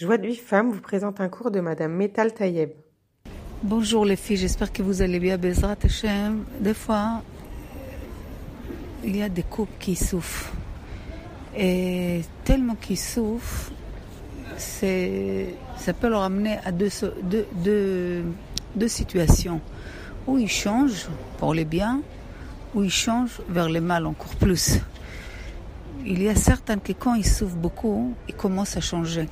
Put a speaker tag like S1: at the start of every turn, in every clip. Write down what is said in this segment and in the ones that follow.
S1: Joie de vie femme vous présente un cours de Madame Metal Tayeb.
S2: Bonjour les filles, j'espère que vous allez bien. Bezrat. Des fois, il y a des couples qui souffrent. Et tellement qu'ils souffrent, ça peut leur amener à deux, deux, deux, situations. Où ils changent pour les biens, ou ils changent vers le mal encore plus. Il y a certains qui, quand ils souffrent beaucoup, ils commencent à changer.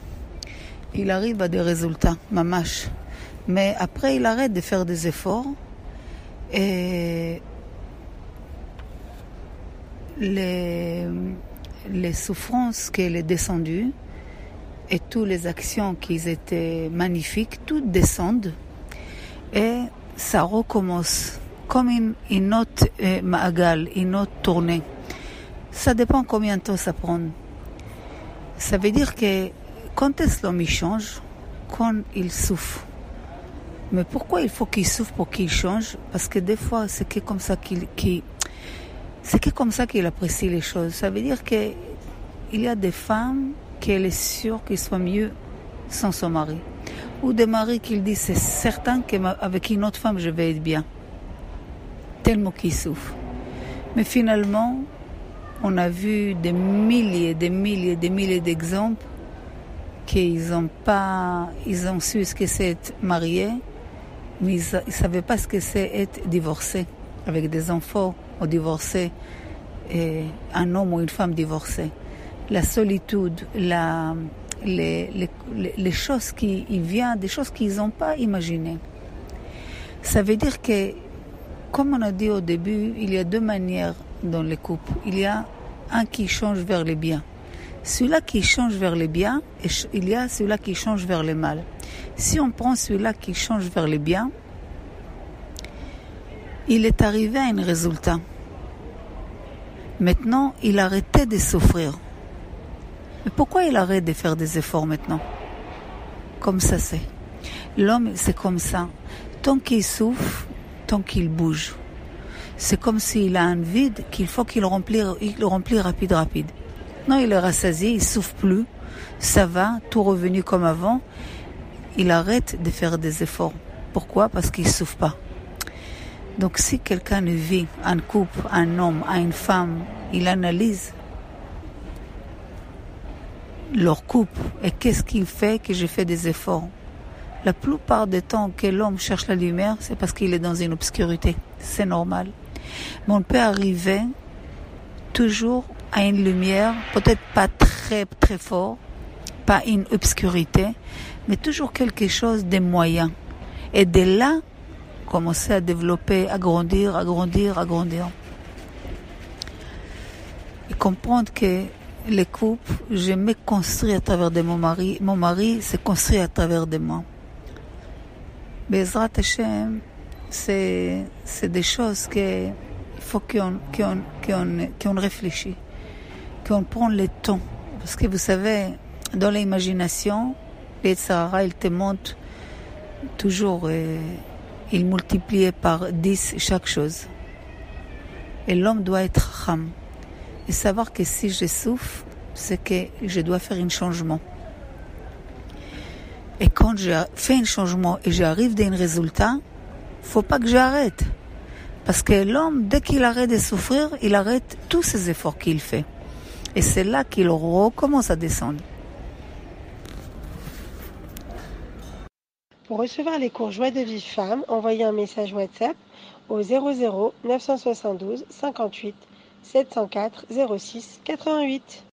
S2: Il arrive à des résultats, mamache. Mais après, il arrête de faire des efforts et les, les souffrances qu'elle est descendue et toutes les actions qui étaient magnifiques, toutes descendent et ça recommence comme une, autre euh, maagal, une autre tournée. Ça dépend combien de temps ça prend. Ça veut dire que quand est-ce l'homme change Quand il souffre. Mais pourquoi il faut qu'il souffre pour qu'il change Parce que des fois, c'est que comme ça qu'il, c'est que comme ça qu'il apprécie les choses. Ça veut dire que il y a des femmes qu'elle est sûre qu'il soit mieux sans son mari. Ou des maris qui disent c'est certain qu'avec une autre femme je vais être bien. Tellement qu'ils souffrent. Mais finalement, on a vu des milliers, des milliers, des milliers d'exemples qu'ils ont pas, ils ont su ce que c'est être marié, mais ils ne savaient pas ce que c'est être divorcé, avec des enfants ou divorcé, un homme ou une femme divorcée. La solitude, la, les, les, choses qui viennent, des choses qu'ils n'ont pas imaginées. Ça veut dire que, comme on a dit au début, il y a deux manières dans les couples. Il y a un qui change vers le bien. Celui-là qui change vers le bien, il y a celui-là qui change vers le mal. Si on prend celui-là qui change vers le bien, il est arrivé à un résultat. Maintenant, il arrêtait de souffrir. Mais pourquoi il arrête de faire des efforts maintenant? Comme ça c'est. L'homme, c'est comme ça. Tant qu'il souffre, tant qu'il bouge. C'est comme s'il a un vide qu'il faut qu'il remplisse, il rapide, rapide. Il est rassasié, il souffre plus, ça va, tout revenu comme avant. Il arrête de faire des efforts. Pourquoi? Parce qu'il souffre pas. Donc si quelqu'un vit, un couple, un homme, une femme, il analyse leur couple et qu'est-ce qu'il fait que je fais des efforts. La plupart des temps que l'homme cherche la lumière, c'est parce qu'il est dans une obscurité. C'est normal. Mais on peut arriver toujours à une lumière, peut-être pas très très fort, pas une obscurité, mais toujours quelque chose de moyen. Et de là, commencer à développer, à grandir, à grandir, à grandir. Et comprendre que les couples, je me construis à travers de mon mari, mon mari s'est construit à travers de moi. Bezrat Hashem, c'est, des choses que il faut qu'on, qu'on, qu'on, qu'on qu'on prend le temps. Parce que vous savez, dans l'imagination, les Sahara, il te montre toujours, euh, il multiplie par 10 chaque chose. Et l'homme doit être ram. Et savoir que si je souffre, c'est que je dois faire un changement. Et quand je fais un changement et j'arrive à un résultat, faut pas que j'arrête. Parce que l'homme, dès qu'il arrête de souffrir, il arrête tous ces efforts qu'il fait. Et c'est là qu'il recommence à descendre.
S1: Pour recevoir les cours Joie de vie femme, envoyez un message WhatsApp au 00 972 58 704 06 88.